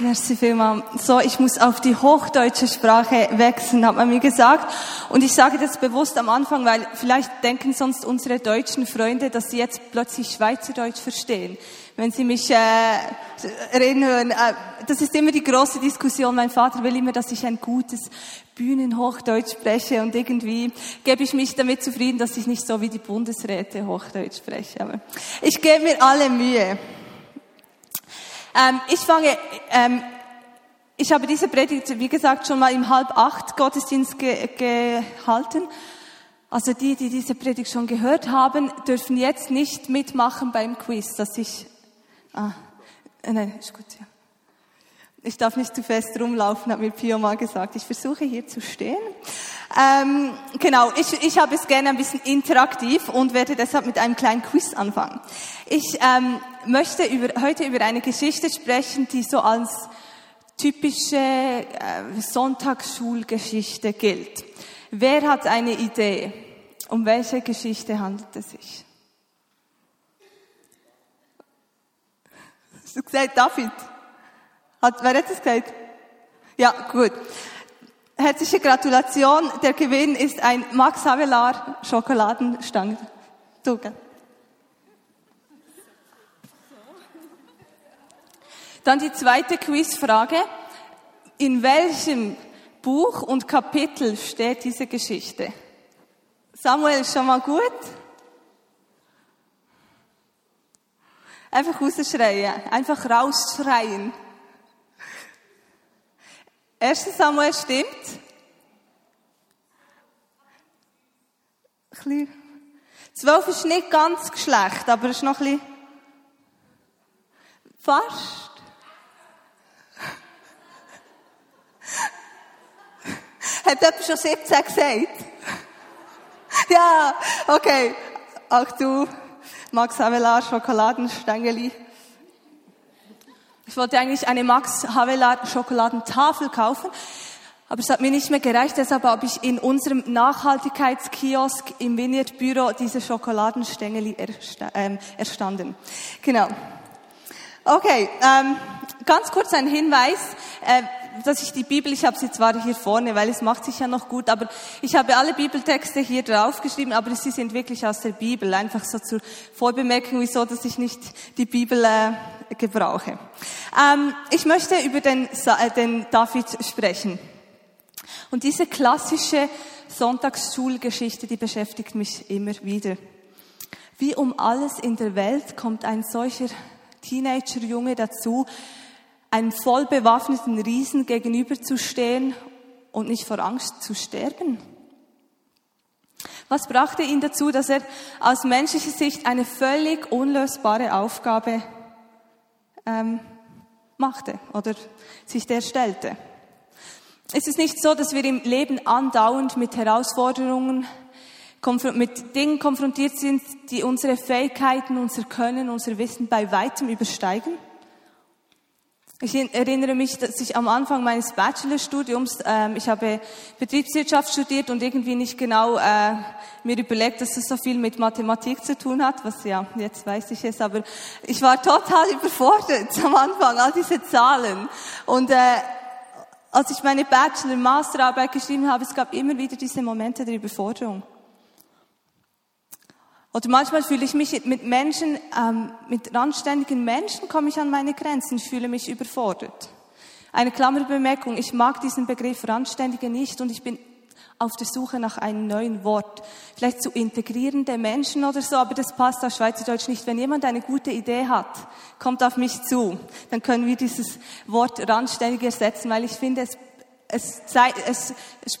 Merci vielmals. So, ich muss auf die hochdeutsche Sprache wechseln, hat man mir gesagt. Und ich sage das bewusst am Anfang, weil vielleicht denken sonst unsere deutschen Freunde, dass sie jetzt plötzlich Schweizerdeutsch verstehen. Wenn sie mich äh, reden hören, äh, das ist immer die große Diskussion. Mein Vater will immer, dass ich ein gutes Bühnenhochdeutsch spreche und irgendwie gebe ich mich damit zufrieden, dass ich nicht so wie die Bundesräte Hochdeutsch spreche. Aber ich gebe mir alle Mühe. Ähm, ich fange, ähm, ich habe diese Predigt, wie gesagt, schon mal im halb acht Gottesdienst ge gehalten. Also die, die diese Predigt schon gehört haben, dürfen jetzt nicht mitmachen beim Quiz, dass ich, ah, äh, nein, ist gut, ja. Ich darf nicht zu fest rumlaufen, hat mir Pio mal gesagt. Ich versuche hier zu stehen. Ähm, genau, ich, ich habe es gerne ein bisschen interaktiv und werde deshalb mit einem kleinen Quiz anfangen. Ich ähm, möchte über, heute über eine Geschichte sprechen, die so als typische äh, Sonntagsschulgeschichte gilt. Wer hat eine Idee? Um welche Geschichte handelt es sich? Hast du gesagt, David? Hat, wer hat es gesagt? Ja, gut. Herzliche Gratulation. Der Gewinn ist ein Max Havelaar Schokoladenstange. Dann die zweite Quizfrage. In welchem Buch und Kapitel steht diese Geschichte? Samuel, schon mal gut? Einfach rausschreien, einfach rausschreien. 1. Samuel stimmt. Zwölf ist nicht ganz schlecht, aber ist noch ein bisschen fast. Hat jemand schon 17 gesagt? ja, okay. Auch du, Max Havelaar, Schokoladenstängeli. Wollte eigentlich eine Max Havelaar Schokoladentafel kaufen, aber es hat mir nicht mehr gereicht, deshalb habe ich in unserem Nachhaltigkeitskiosk im Vineyard Büro diese Schokoladenstängeli ähm, erstanden. Genau. Okay, ähm, ganz kurz ein Hinweis. Äh, dass ich die Bibel, ich habe sie zwar hier vorne, weil es macht sich ja noch gut, aber ich habe alle Bibeltexte hier draufgeschrieben, aber sie sind wirklich aus der Bibel. Einfach so zur Vorbemerkung, wieso, dass ich nicht die Bibel äh, gebrauche. Ähm, ich möchte über den, äh, den David sprechen. Und diese klassische Sonntagsschulgeschichte, die beschäftigt mich immer wieder. Wie um alles in der Welt kommt ein solcher Teenager-Junge dazu, einem voll bewaffneten Riesen gegenüberzustehen und nicht vor Angst zu sterben? Was brachte ihn dazu, dass er aus menschlicher Sicht eine völlig unlösbare Aufgabe ähm, machte oder sich der stellte? Es ist nicht so, dass wir im Leben andauernd mit Herausforderungen, mit Dingen konfrontiert sind, die unsere Fähigkeiten, unser Können, unser Wissen bei weitem übersteigen. Ich erinnere mich, dass ich am Anfang meines Bachelorstudiums, ähm, ich habe Betriebswirtschaft studiert und irgendwie nicht genau äh, mir überlegt, dass es so viel mit Mathematik zu tun hat, was ja, jetzt weiß ich es, aber ich war total überfordert am Anfang, all diese Zahlen. Und äh, als ich meine Bachelor- Masterarbeit geschrieben habe, es gab immer wieder diese Momente der Überforderung. Oder manchmal fühle ich mich mit Menschen, ähm, mit randständigen Menschen komme ich an meine Grenzen, fühle mich überfordert. Eine Klammerbemerkung, ich mag diesen Begriff Randständige nicht und ich bin auf der Suche nach einem neuen Wort. Vielleicht zu integrierende Menschen oder so, aber das passt auf Schweizerdeutsch nicht. Wenn jemand eine gute Idee hat, kommt auf mich zu, dann können wir dieses Wort randständig ersetzen, weil ich finde, es es, zeigt, es, es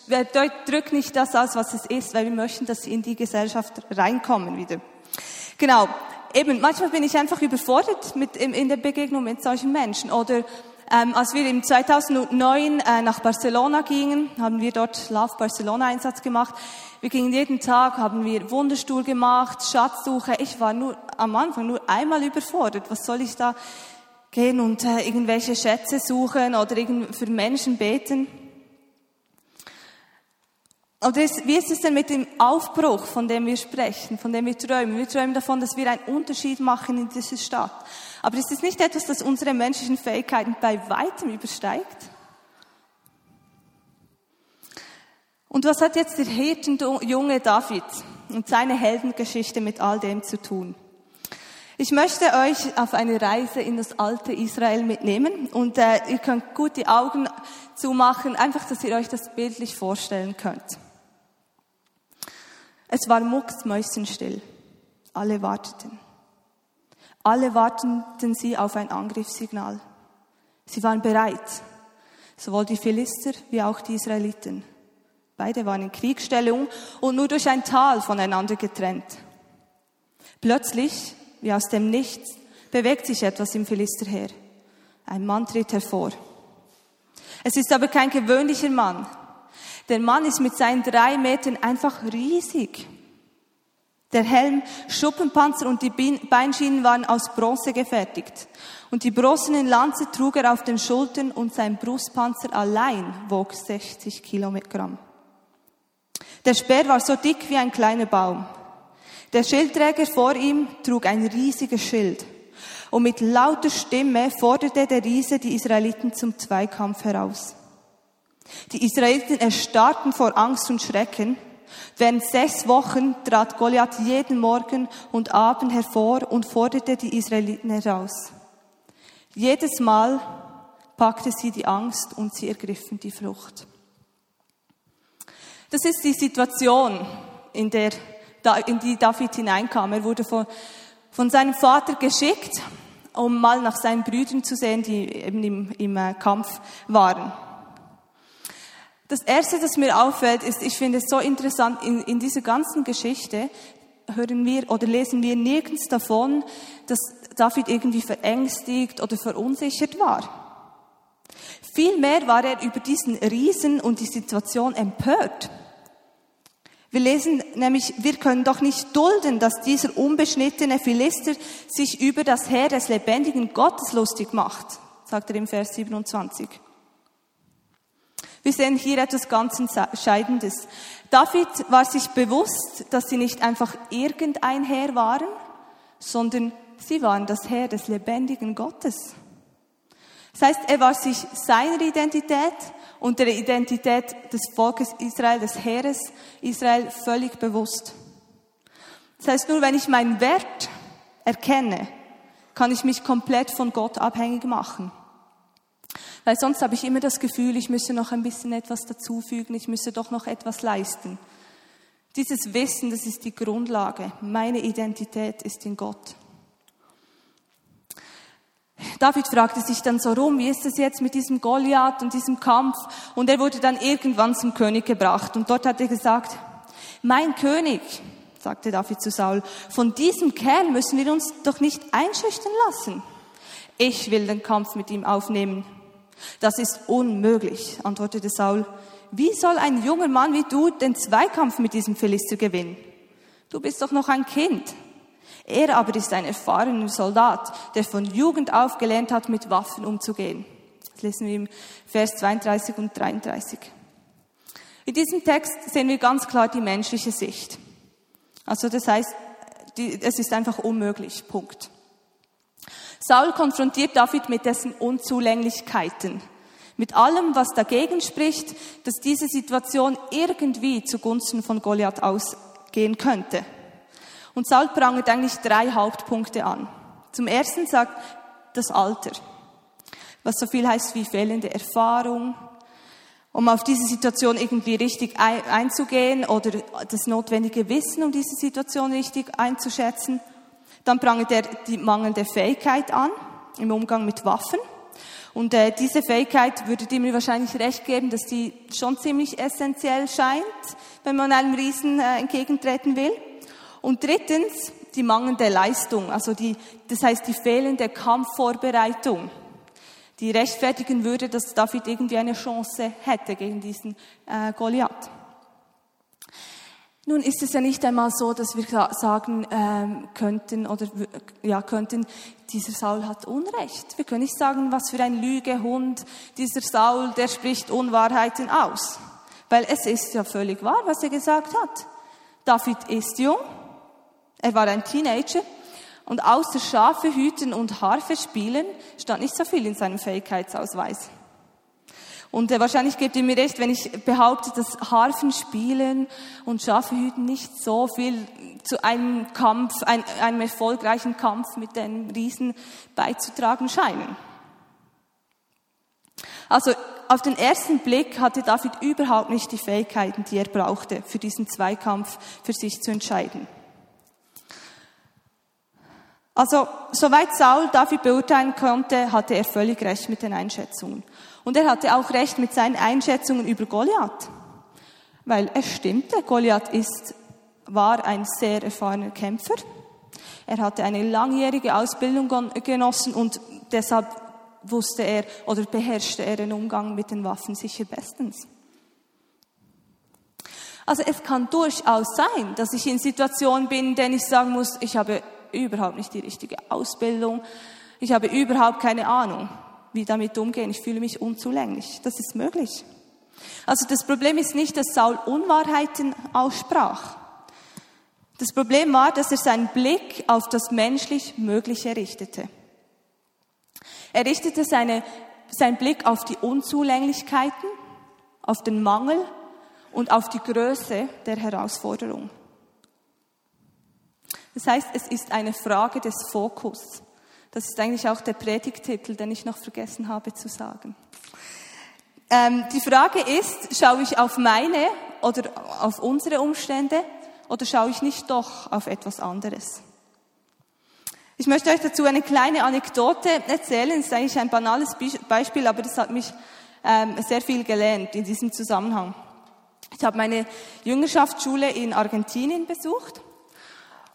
drückt nicht das aus, was es ist, weil wir möchten, dass sie in die Gesellschaft reinkommen wieder. Genau. Eben, manchmal bin ich einfach überfordert mit, in, in der Begegnung mit solchen Menschen. Oder ähm, als wir im 2009 äh, nach Barcelona gingen, haben wir dort Love Barcelona Einsatz gemacht. Wir gingen jeden Tag, haben wir Wunderstuhl gemacht, Schatzsuche. Ich war nur am Anfang nur einmal überfordert. Was soll ich da gehen und äh, irgendwelche Schätze suchen oder für Menschen beten? Oder ist, wie ist es denn mit dem Aufbruch, von dem wir sprechen, von dem wir träumen? Wir träumen davon, dass wir einen Unterschied machen in dieser Stadt. Aber ist es nicht etwas, das unsere menschlichen Fähigkeiten bei weitem übersteigt? Und was hat jetzt der Hirtenjunge David und seine Heldengeschichte mit all dem zu tun? Ich möchte euch auf eine Reise in das alte Israel mitnehmen und äh, ihr könnt gut die Augen zumachen, einfach, dass ihr euch das bildlich vorstellen könnt. Es war mucksmäuschenstill. Alle warteten. Alle warteten sie auf ein Angriffssignal. Sie waren bereit, sowohl die Philister wie auch die Israeliten. Beide waren in Kriegsstellung und nur durch ein Tal voneinander getrennt. Plötzlich, wie aus dem Nichts, bewegt sich etwas im Philisterheer. Ein Mann tritt hervor. Es ist aber kein gewöhnlicher Mann. Der Mann ist mit seinen drei Metern einfach riesig. Der Helm, Schuppenpanzer und die Beinschienen waren aus Bronze gefertigt. Und die bronzenen Lanze trug er auf den Schultern und sein Brustpanzer allein wog 60 Kilogramm. Der Speer war so dick wie ein kleiner Baum. Der Schildträger vor ihm trug ein riesiges Schild. Und mit lauter Stimme forderte der Riese die Israeliten zum Zweikampf heraus. Die Israeliten erstarrten vor Angst und Schrecken. Während sechs Wochen trat Goliath jeden Morgen und Abend hervor und forderte die Israeliten heraus. Jedes Mal packte sie die Angst und sie ergriffen die Flucht. Das ist die Situation, in, der, in die David hineinkam. Er wurde von, von seinem Vater geschickt, um mal nach seinen Brüdern zu sehen, die eben im, im äh, Kampf waren. Das erste, das mir auffällt, ist, ich finde es so interessant, in, in dieser ganzen Geschichte hören wir oder lesen wir nirgends davon, dass David irgendwie verängstigt oder verunsichert war. Vielmehr war er über diesen Riesen und die Situation empört. Wir lesen nämlich, wir können doch nicht dulden, dass dieser unbeschnittene Philister sich über das Heer des lebendigen Gottes lustig macht, sagt er im Vers 27. Wir sehen hier etwas ganz Entscheidendes. David war sich bewusst, dass sie nicht einfach irgendein Herr waren, sondern sie waren das Herr des lebendigen Gottes. Das heißt, er war sich seiner Identität und der Identität des Volkes Israel, des Heeres Israel völlig bewusst. Das heißt, nur wenn ich meinen Wert erkenne, kann ich mich komplett von Gott abhängig machen. Weil sonst habe ich immer das Gefühl, ich müsse noch ein bisschen etwas dazufügen, ich müsse doch noch etwas leisten. Dieses Wissen, das ist die Grundlage. Meine Identität ist in Gott. David fragte sich dann so rum, wie ist es jetzt mit diesem Goliath und diesem Kampf? Und er wurde dann irgendwann zum König gebracht. Und dort hat er gesagt, mein König, sagte David zu Saul, von diesem Kerl müssen wir uns doch nicht einschüchtern lassen. Ich will den Kampf mit ihm aufnehmen. Das ist unmöglich, antwortete Saul. Wie soll ein junger Mann wie du den Zweikampf mit diesem Philister gewinnen? Du bist doch noch ein Kind. Er aber ist ein erfahrener Soldat, der von Jugend auf gelernt hat, mit Waffen umzugehen. Das lesen wir im Vers 32 und 33. In diesem Text sehen wir ganz klar die menschliche Sicht. Also das heißt, es ist einfach unmöglich. Punkt. Saul konfrontiert David mit dessen Unzulänglichkeiten, mit allem, was dagegen spricht, dass diese Situation irgendwie zugunsten von Goliath ausgehen könnte. Und Saul prangert eigentlich drei Hauptpunkte an. Zum ersten sagt das Alter, was so viel heißt wie fehlende Erfahrung, um auf diese Situation irgendwie richtig einzugehen oder das notwendige Wissen, um diese Situation richtig einzuschätzen. Dann prangert er die mangelnde Fähigkeit an im Umgang mit Waffen. Und äh, diese Fähigkeit würdet ihr mir wahrscheinlich recht geben, dass die schon ziemlich essentiell scheint, wenn man einem Riesen äh, entgegentreten will. Und drittens die mangelnde Leistung, also die, das heißt die fehlende Kampfvorbereitung, die rechtfertigen würde, dass David irgendwie eine Chance hätte gegen diesen äh, Goliath. Nun ist es ja nicht einmal so, dass wir sagen ähm, könnten oder ja könnten, dieser Saul hat Unrecht. Wir können nicht sagen, was für ein Lügehund dieser Saul, der spricht Unwahrheiten aus. Weil es ist ja völlig wahr, was er gesagt hat. David ist jung, er war ein Teenager und außer Schafe hüten und Harfe spielen stand nicht so viel in seinem Fähigkeitsausweis. Und äh, wahrscheinlich gebt ihr mir recht, wenn ich behaupte, dass Harfen spielen und Schafe hüten nicht so viel zu einem Kampf, ein, einem erfolgreichen Kampf mit den Riesen beizutragen scheinen. Also auf den ersten Blick hatte David überhaupt nicht die Fähigkeiten, die er brauchte, für diesen Zweikampf für sich zu entscheiden. Also, soweit Saul David beurteilen konnte, hatte er völlig recht mit den Einschätzungen. Und er hatte auch recht mit seinen Einschätzungen über Goliath. Weil es stimmte, Goliath ist, war ein sehr erfahrener Kämpfer. Er hatte eine langjährige Ausbildung genossen und deshalb wusste er oder beherrschte er den Umgang mit den Waffen sicher bestens. Also es kann durchaus sein, dass ich in Situationen bin, in denen ich sagen muss, ich habe überhaupt nicht die richtige Ausbildung, ich habe überhaupt keine Ahnung, wie damit umgehen, ich fühle mich unzulänglich. Das ist möglich. Also das Problem ist nicht, dass Saul Unwahrheiten aussprach. Das Problem war, dass er seinen Blick auf das menschlich Mögliche richtete. Er richtete seine, seinen Blick auf die Unzulänglichkeiten, auf den Mangel und auf die Größe der Herausforderung. Das heißt, es ist eine Frage des Fokus. Das ist eigentlich auch der Predigtitel, den ich noch vergessen habe zu sagen. Ähm, die Frage ist, schaue ich auf meine oder auf unsere Umstände oder schaue ich nicht doch auf etwas anderes? Ich möchte euch dazu eine kleine Anekdote erzählen. Es ist eigentlich ein banales Beispiel, aber das hat mich ähm, sehr viel gelernt in diesem Zusammenhang. Ich habe meine Jüngerschaftsschule in Argentinien besucht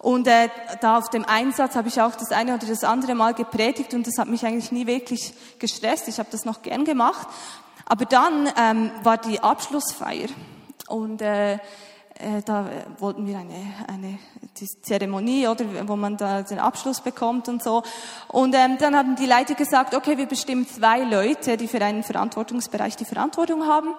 und äh, da auf dem Einsatz habe ich auch das eine oder das andere Mal gepredigt und das hat mich eigentlich nie wirklich gestresst. Ich habe das noch gern gemacht. Aber dann ähm, war die Abschlussfeier und äh, äh, da wollten wir eine, eine Zeremonie, oder, wo man da den Abschluss bekommt und so. Und ähm, dann haben die Leiter gesagt, okay, wir bestimmen zwei Leute, die für einen Verantwortungsbereich die Verantwortung haben.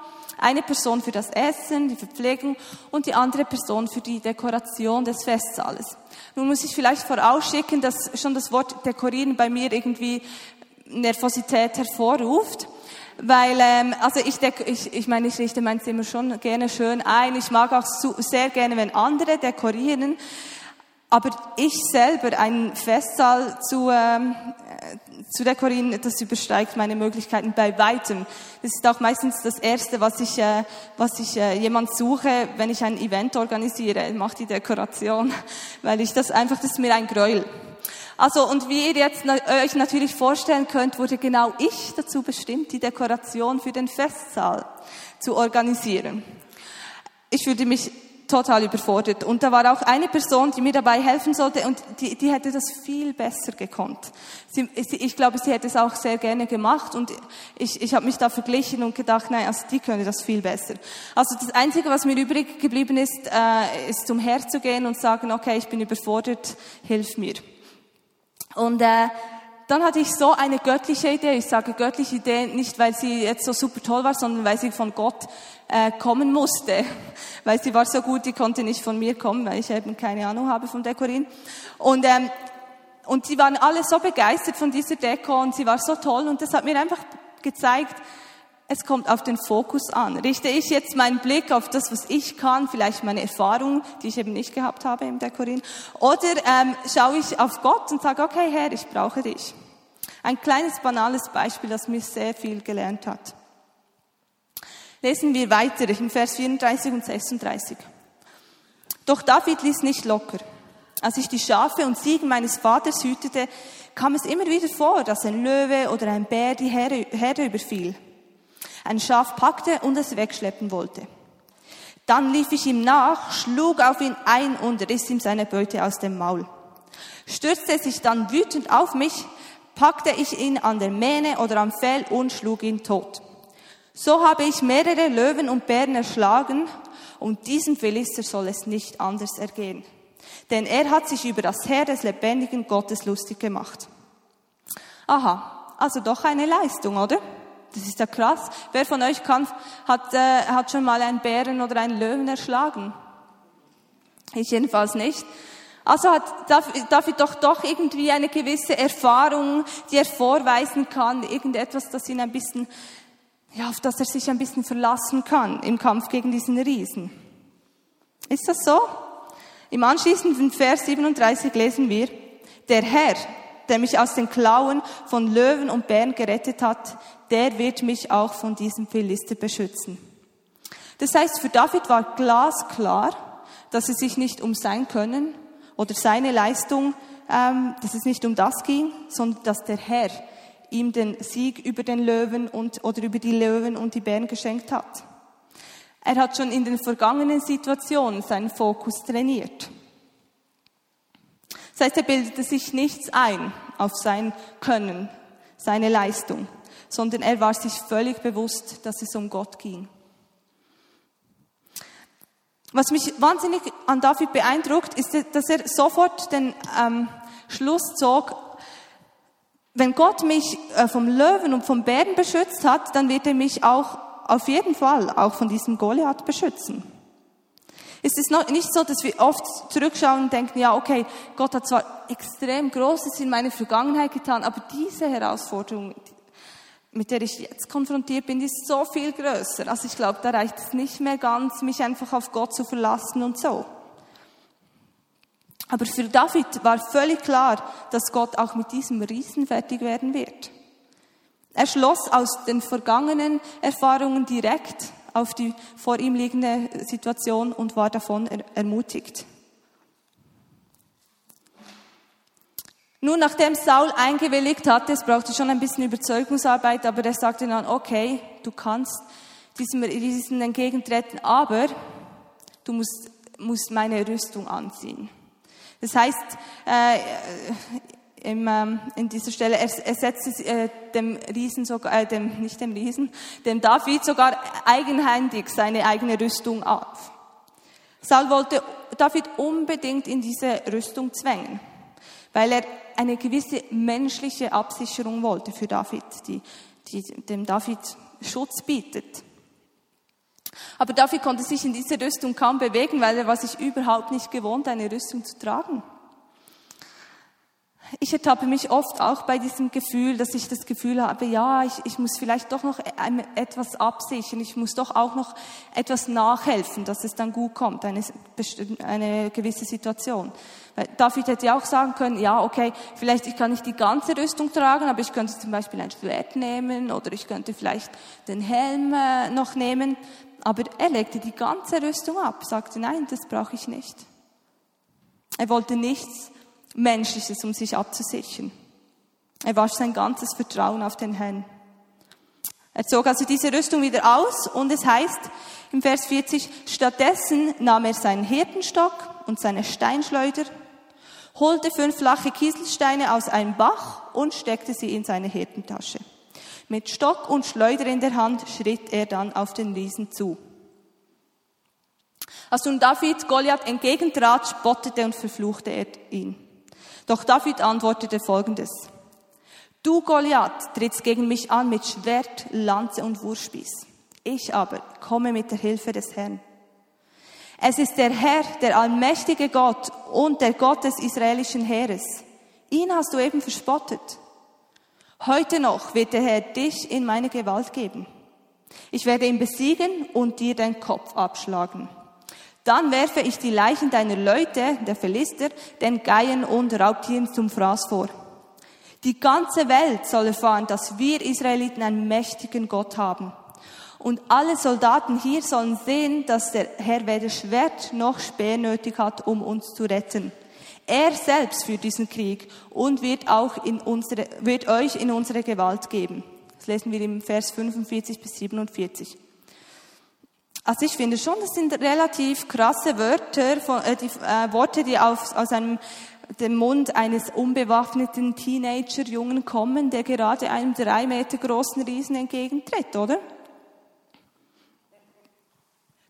Eine Person für das Essen, die Verpflegung und die andere Person für die Dekoration des Festsaales. Nun muss ich vielleicht vorausschicken, dass schon das Wort dekorieren bei mir irgendwie Nervosität hervorruft weil ähm, also ich, ich, ich meine, ich richte mein Zimmer schon gerne schön ein. Ich mag auch sehr gerne, wenn andere dekorieren. Aber ich selber einen Festsaal zu, ähm, zu dekorieren, das übersteigt meine Möglichkeiten bei weitem. Das ist auch meistens das Erste, was ich, äh, was ich äh, jemand suche, wenn ich ein Event organisiere. Ich mache die Dekoration, weil ich das einfach, das ist mir ein Gräuel. Also, und wie ihr jetzt euch natürlich vorstellen könnt, wurde genau ich dazu bestimmt, die Dekoration für den Festsaal zu organisieren. Ich fühlte mich total überfordert. Und da war auch eine Person, die mir dabei helfen sollte und die, die hätte das viel besser gekonnt. Sie, ich glaube, sie hätte es auch sehr gerne gemacht und ich, ich habe mich da verglichen und gedacht, nein, also die könnte das viel besser. Also das Einzige, was mir übrig geblieben ist, äh, ist zum Herr zu gehen und sagen, okay, ich bin überfordert, hilf mir. Und äh, dann hatte ich so eine göttliche Idee. Ich sage göttliche Idee nicht, weil sie jetzt so super toll war, sondern weil sie von Gott äh, kommen musste. Weil sie war so gut, die konnte nicht von mir kommen, weil ich eben keine Ahnung habe vom Dekorin. Und, ähm, und sie waren alle so begeistert von dieser Deko und sie war so toll und das hat mir einfach gezeigt, es kommt auf den Fokus an. Richte ich jetzt meinen Blick auf das, was ich kann, vielleicht meine Erfahrung, die ich eben nicht gehabt habe im Dekorin, oder ähm, schaue ich auf Gott und sage, okay Herr, ich brauche dich. Ein kleines banales Beispiel, das mir sehr viel gelernt hat. Lesen wir weiter in Vers 34 und 36. Doch David ließ nicht locker. Als ich die Schafe und Ziegen meines Vaters hütete, kam es immer wieder vor, dass ein Löwe oder ein Bär die Herde überfiel ein Schaf packte und es wegschleppen wollte. Dann lief ich ihm nach, schlug auf ihn ein und riss ihm seine Beute aus dem Maul. Stürzte sich dann wütend auf mich, packte ich ihn an der Mähne oder am Fell und schlug ihn tot. So habe ich mehrere Löwen und Bären erschlagen und diesem Philister soll es nicht anders ergehen. Denn er hat sich über das Heer des lebendigen Gottes lustig gemacht. Aha, also doch eine Leistung, oder? Das ist ja krass. Wer von euch kann hat, äh, hat schon mal einen Bären oder einen Löwen erschlagen. Ich jedenfalls nicht. Also hat David doch doch irgendwie eine gewisse Erfahrung, die er vorweisen kann, irgendetwas, das ihn ein bisschen, ja, auf das er sich ein bisschen verlassen kann im Kampf gegen diesen Riesen. Ist das so? Im anschließenden Vers 37 lesen wir, der Herr, der mich aus den Klauen von Löwen und Bären gerettet hat, der wird mich auch von diesem Philister beschützen. Das heißt, für David war glasklar, dass es sich nicht um sein Können oder seine Leistung, ähm, dass es nicht um das ging, sondern dass der Herr ihm den Sieg über den Löwen und, oder über die Löwen und die Bären geschenkt hat. Er hat schon in den vergangenen Situationen seinen Fokus trainiert. Das heißt, er bildete sich nichts ein auf sein Können, seine Leistung, sondern er war sich völlig bewusst, dass es um Gott ging. Was mich wahnsinnig an David beeindruckt, ist, dass er sofort den ähm, Schluss zog, wenn Gott mich äh, vom Löwen und vom Bären beschützt hat, dann wird er mich auch auf jeden Fall auch von diesem Goliath beschützen. Ist es nicht so, dass wir oft zurückschauen und denken, ja, okay, Gott hat zwar extrem Großes in meiner Vergangenheit getan, aber diese Herausforderung, mit der ich jetzt konfrontiert bin, ist so viel größer. Also ich glaube, da reicht es nicht mehr ganz, mich einfach auf Gott zu verlassen und so. Aber für David war völlig klar, dass Gott auch mit diesem Riesen fertig werden wird. Er schloss aus den vergangenen Erfahrungen direkt auf die vor ihm liegende Situation und war davon ermutigt. Nun, nachdem Saul eingewilligt hatte, es brauchte schon ein bisschen Überzeugungsarbeit, aber er sagte dann, okay, du kannst diesem Riesen entgegentreten, aber du musst, musst meine Rüstung anziehen. Das heißt, äh, im, ähm, in dieser Stelle, er, er setzt äh, dem Riesen sogar, äh, dem, nicht dem Riesen, dem David sogar eigenhändig seine eigene Rüstung auf. Saul wollte David unbedingt in diese Rüstung zwängen, weil er eine gewisse menschliche Absicherung wollte für David, die, die dem David Schutz bietet. Aber David konnte sich in diese Rüstung kaum bewegen, weil er war sich überhaupt nicht gewohnt, eine Rüstung zu tragen. Ich ertappe mich oft auch bei diesem Gefühl, dass ich das Gefühl habe, ja, ich, ich muss vielleicht doch noch etwas absichern, ich muss doch auch noch etwas nachhelfen, dass es dann gut kommt, eine, eine gewisse Situation. David hätte ja auch sagen können, ja, okay, vielleicht ich kann nicht die ganze Rüstung tragen, aber ich könnte zum Beispiel ein Schwert nehmen oder ich könnte vielleicht den Helm äh, noch nehmen. Aber er legte die ganze Rüstung ab, sagte, nein, das brauche ich nicht. Er wollte nichts Menschliches, um sich abzusichern. Er warf sein ganzes Vertrauen auf den Herrn. Er zog also diese Rüstung wieder aus und es heißt im Vers 40, stattdessen nahm er seinen Hirtenstock und seine Steinschleuder, holte fünf flache Kieselsteine aus einem Bach und steckte sie in seine Hirtentasche. Mit Stock und Schleuder in der Hand schritt er dann auf den Riesen zu. Als nun David Goliath entgegentrat, spottete und verfluchte er ihn. Doch David antwortete folgendes. Du, Goliath, trittst gegen mich an mit Schwert, Lanze und Wurfspieß. Ich aber komme mit der Hilfe des Herrn. Es ist der Herr, der allmächtige Gott und der Gott des israelischen Heeres. Ihn hast du eben verspottet. Heute noch wird der Herr dich in meine Gewalt geben. Ich werde ihn besiegen und dir den Kopf abschlagen. Dann werfe ich die Leichen deiner Leute, der Philister, den Geien und Raubtieren zum Fraß vor. Die ganze Welt soll erfahren, dass wir Israeliten einen mächtigen Gott haben. Und alle Soldaten hier sollen sehen, dass der Herr weder Schwert noch Speer nötig hat, um uns zu retten. Er selbst führt diesen Krieg und wird auch in unsere, wird euch in unsere Gewalt geben. Das lesen wir im Vers 45 bis 47. Also ich finde schon, das sind relativ krasse Wörter, äh, die, äh, Worte, die aus einem, dem Mund eines unbewaffneten Teenager-Jungen kommen, der gerade einem drei Meter großen Riesen entgegentritt, oder?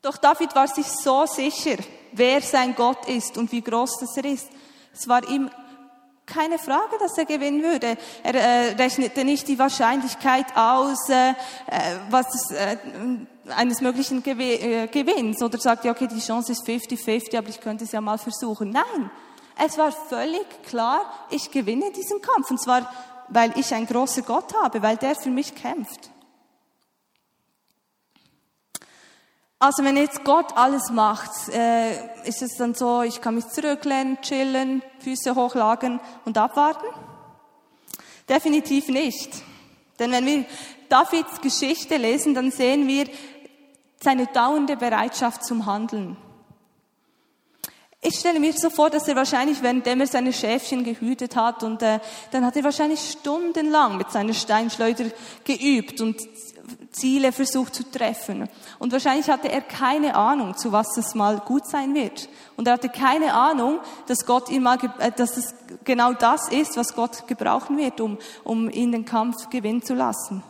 Doch David war sich so sicher, wer sein Gott ist und wie groß das er ist. Es war ihm keine Frage, dass er gewinnen würde. Er äh, rechnete nicht die Wahrscheinlichkeit aus, äh, äh was äh, eines möglichen Gew äh, Gewinns oder sagte, okay, die Chance ist 50-50, aber ich könnte es ja mal versuchen. Nein, es war völlig klar, ich gewinne diesen Kampf. Und zwar, weil ich einen großen Gott habe, weil der für mich kämpft. Also wenn jetzt Gott alles macht, äh, ist es dann so, ich kann mich zurücklehnen, chillen, Füße hochlagen und abwarten? Definitiv nicht. Denn wenn wir Davids Geschichte lesen, dann sehen wir seine dauernde Bereitschaft zum Handeln. Ich stelle mir so vor, dass er wahrscheinlich, währenddem er seine Schäfchen gehütet hat, und äh, dann hat er wahrscheinlich stundenlang mit seiner Steinschleuder geübt und Ziele versucht zu treffen. Und wahrscheinlich hatte er keine Ahnung, zu was es mal gut sein wird. Und er hatte keine Ahnung, dass Gott ihn mal, äh, dass es genau das ist, was Gott gebrauchen wird, um, um ihn den Kampf gewinnen zu lassen.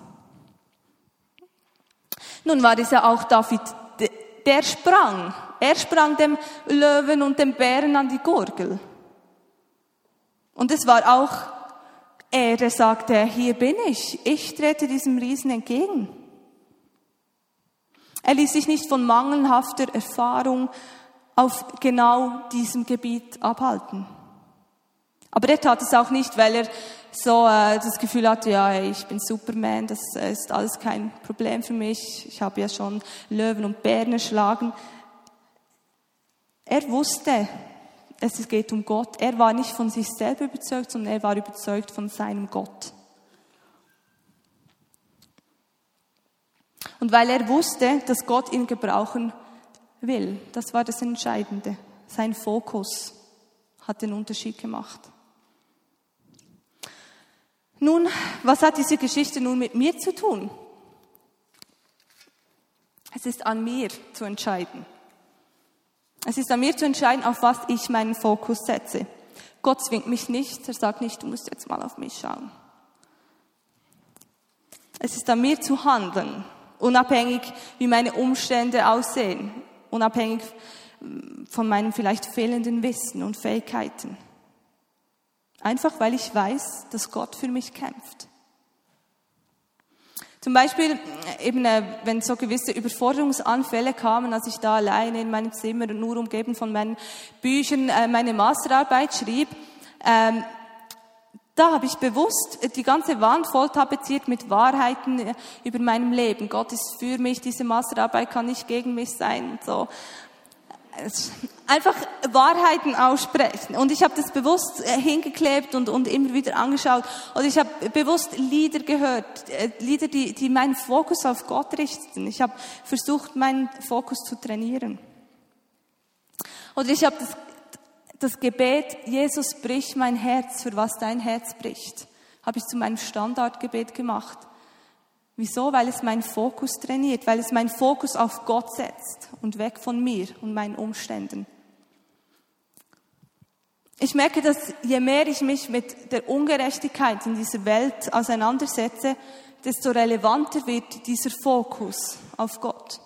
Nun war es ja auch David, der sprang. Er sprang dem Löwen und dem Bären an die Gurgel. Und es war auch er, der sagte, hier bin ich, ich trete diesem Riesen entgegen. Er ließ sich nicht von mangelhafter Erfahrung auf genau diesem Gebiet abhalten. Aber er tat es auch nicht, weil er so äh, das Gefühl hatte, ja, ich bin Superman, das ist alles kein Problem für mich, ich habe ja schon Löwen und Bären erschlagen. Er wusste, es geht um Gott. Er war nicht von sich selber überzeugt, sondern er war überzeugt von seinem Gott. Und weil er wusste, dass Gott ihn gebrauchen will, das war das Entscheidende. Sein Fokus hat den Unterschied gemacht. Nun, was hat diese Geschichte nun mit mir zu tun? Es ist an mir zu entscheiden. Es ist an mir zu entscheiden, auf was ich meinen Fokus setze. Gott zwingt mich nicht, er sagt nicht, du musst jetzt mal auf mich schauen. Es ist an mir zu handeln, unabhängig wie meine Umstände aussehen, unabhängig von meinem vielleicht fehlenden Wissen und Fähigkeiten. Einfach weil ich weiß, dass Gott für mich kämpft. Zum Beispiel, eben, äh, wenn so gewisse Überforderungsanfälle kamen, als ich da alleine in meinem Zimmer nur umgeben von meinen Büchern äh, meine Masterarbeit schrieb, ähm, da habe ich bewusst die ganze Wand voll tapeziert mit Wahrheiten äh, über meinem Leben. Gott ist für mich, diese Masterarbeit kann nicht gegen mich sein und so einfach Wahrheiten aussprechen. Und ich habe das bewusst äh, hingeklebt und, und immer wieder angeschaut. Und ich habe bewusst Lieder gehört, äh, Lieder, die, die meinen Fokus auf Gott richten. Ich habe versucht, meinen Fokus zu trainieren. Oder ich habe das, das Gebet, Jesus brich mein Herz, für was dein Herz bricht, habe ich zu meinem Standardgebet gemacht. Wieso? Weil es meinen Fokus trainiert, weil es meinen Fokus auf Gott setzt und weg von mir und meinen Umständen. Ich merke, dass je mehr ich mich mit der Ungerechtigkeit in dieser Welt auseinandersetze, desto relevanter wird dieser Fokus auf Gott.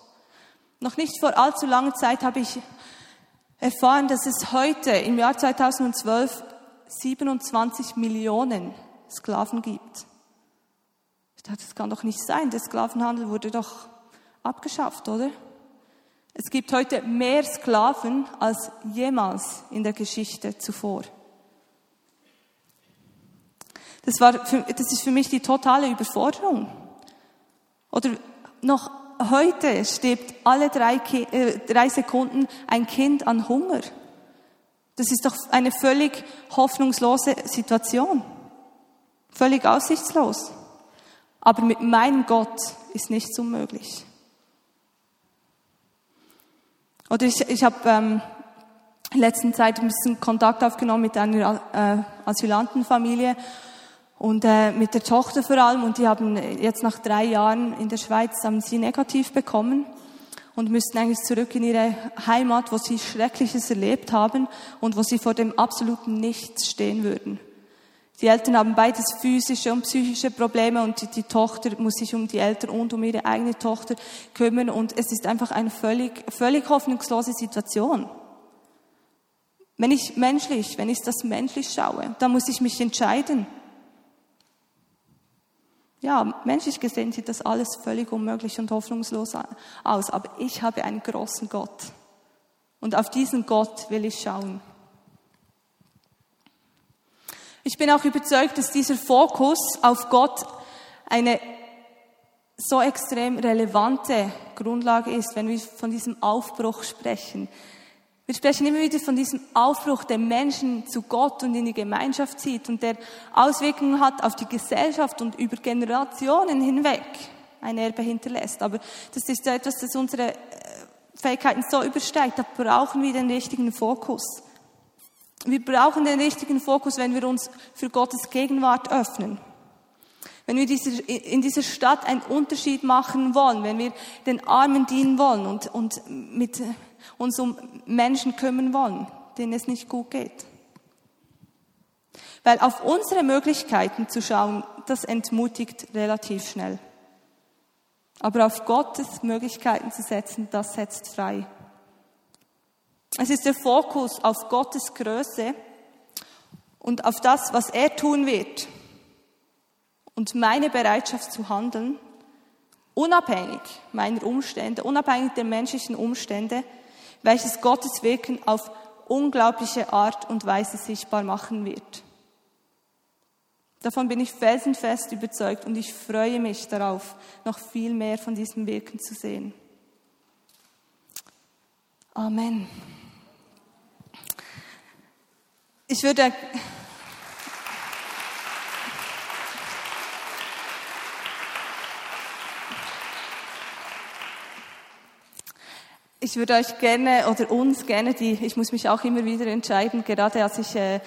Noch nicht vor allzu langer Zeit habe ich erfahren, dass es heute im Jahr 2012 27 Millionen Sklaven gibt. Ich dachte, das kann doch nicht sein. Der Sklavenhandel wurde doch abgeschafft, oder? Es gibt heute mehr Sklaven als jemals in der Geschichte zuvor. Das, war für, das ist für mich die totale Überforderung. Oder noch heute stirbt alle drei, äh, drei Sekunden ein Kind an Hunger. Das ist doch eine völlig hoffnungslose Situation. Völlig aussichtslos. Aber mit meinem Gott ist nichts unmöglich. Oder ich, ich habe ähm, in letzter Zeit ein bisschen Kontakt aufgenommen mit einer äh, Asylantenfamilie und äh, mit der Tochter vor allem. Und die haben jetzt nach drei Jahren in der Schweiz haben sie negativ bekommen und müssten eigentlich zurück in ihre Heimat, wo sie Schreckliches erlebt haben und wo sie vor dem absoluten Nichts stehen würden. Die Eltern haben beides physische und psychische Probleme und die, die, Tochter muss sich um die Eltern und um ihre eigene Tochter kümmern und es ist einfach eine völlig, völlig hoffnungslose Situation. Wenn ich menschlich, wenn ich das menschlich schaue, dann muss ich mich entscheiden. Ja, menschlich gesehen sieht das alles völlig unmöglich und hoffnungslos aus, aber ich habe einen großen Gott. Und auf diesen Gott will ich schauen. Ich bin auch überzeugt, dass dieser Fokus auf Gott eine so extrem relevante Grundlage ist, wenn wir von diesem Aufbruch sprechen. Wir sprechen immer wieder von diesem Aufbruch, der Menschen zu Gott und in die Gemeinschaft zieht und der Auswirkungen hat auf die Gesellschaft und über Generationen hinweg ein Erbe hinterlässt. Aber das ist ja etwas, das unsere äh, Fähigkeiten so übersteigt. Da brauchen wir den richtigen Fokus. Wir brauchen den richtigen Fokus, wenn wir uns für Gottes Gegenwart öffnen. Wenn wir in dieser Stadt einen Unterschied machen wollen, wenn wir den Armen dienen wollen und, und mit uns um Menschen kümmern wollen, denen es nicht gut geht. Weil auf unsere Möglichkeiten zu schauen, das entmutigt relativ schnell. Aber auf Gottes Möglichkeiten zu setzen, das setzt frei. Es ist der Fokus auf Gottes Größe und auf das, was er tun wird und meine Bereitschaft zu handeln, unabhängig meiner Umstände, unabhängig der menschlichen Umstände, welches Gottes Wirken auf unglaubliche Art und Weise sichtbar machen wird. Davon bin ich felsenfest überzeugt und ich freue mich darauf, noch viel mehr von diesem Wirken zu sehen. Amen. Ich würde Ich würde euch gerne oder uns gerne die, ich muss mich auch immer wieder entscheiden, gerade als ich äh,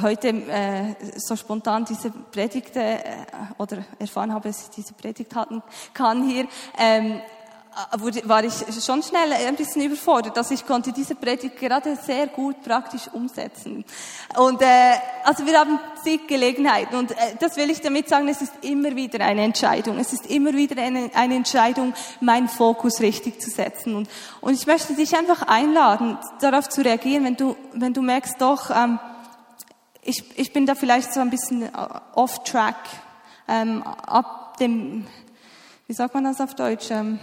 heute äh, so spontan diese Predigt äh, oder erfahren habe, dass ich diese Predigt hatten kann hier, ähm, äh, war ich schon schnell ein bisschen überfordert, dass ich konnte diese Predigt gerade sehr gut praktisch umsetzen. Und äh, also wir haben zig Gelegenheiten und äh, das will ich damit sagen, es ist immer wieder eine Entscheidung. Es ist immer wieder eine, eine Entscheidung, meinen Fokus richtig zu setzen. Und, und ich möchte dich einfach einladen, darauf zu reagieren, wenn du, wenn du merkst, doch, ähm, ich, ich bin da vielleicht so ein bisschen äh, off-track, ähm, ab dem, wie sagt man das auf Deutsch? Ähm,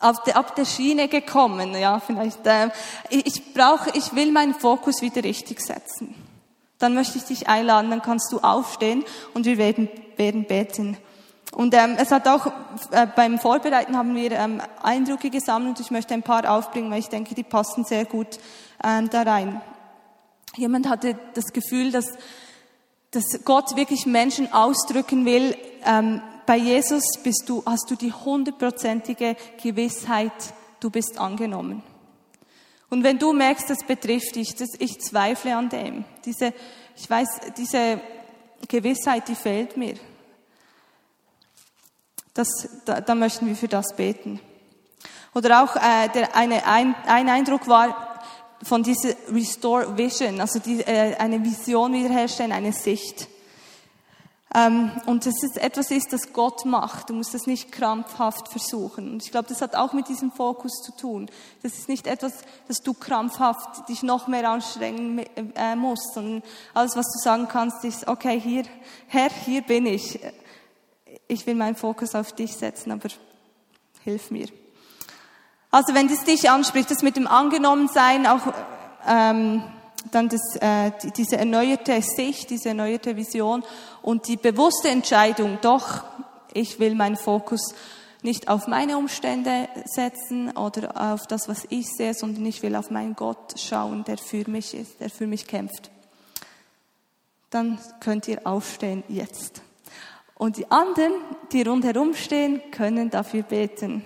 auf der, ab der Schiene gekommen, ja, vielleicht. Äh, ich brauche, ich will meinen Fokus wieder richtig setzen. Dann möchte ich dich einladen, dann kannst du aufstehen und wir werden, werden beten. Und ähm, es hat auch äh, beim Vorbereiten haben wir ähm, Eindrücke gesammelt. Ich möchte ein paar aufbringen, weil ich denke, die passen sehr gut ähm, da rein. Jemand hatte das Gefühl, dass, dass Gott wirklich Menschen ausdrücken will, ähm, bei Jesus bist du, hast du die hundertprozentige Gewissheit, du bist angenommen. Und wenn du merkst, das betrifft dich, das, ich zweifle an dem, diese, ich weiß, diese Gewissheit, die fehlt mir. Das, da, da möchten wir für das beten. Oder auch äh, der, eine, ein, ein Eindruck war von dieser Restore Vision, also die, äh, eine Vision wiederherstellen, eine Sicht. Ähm, und dass es etwas ist, das Gott macht. Du musst es nicht krampfhaft versuchen. Und ich glaube, das hat auch mit diesem Fokus zu tun. Das ist nicht etwas, dass du krampfhaft dich noch mehr anstrengen äh, musst, sondern alles, was du sagen kannst, ist, okay, hier, Herr, hier bin ich. Ich will meinen Fokus auf dich setzen, aber hilf mir. Also wenn das dich anspricht, das mit dem Angenommensein auch, ähm, dann das, äh, diese erneuerte Sicht, diese erneuerte Vision und die bewusste Entscheidung, doch, ich will meinen Fokus nicht auf meine Umstände setzen oder auf das, was ich sehe, sondern ich will auf meinen Gott schauen, der für mich ist, der für mich kämpft. Dann könnt ihr aufstehen jetzt. Und die anderen, die rundherum stehen, können dafür beten.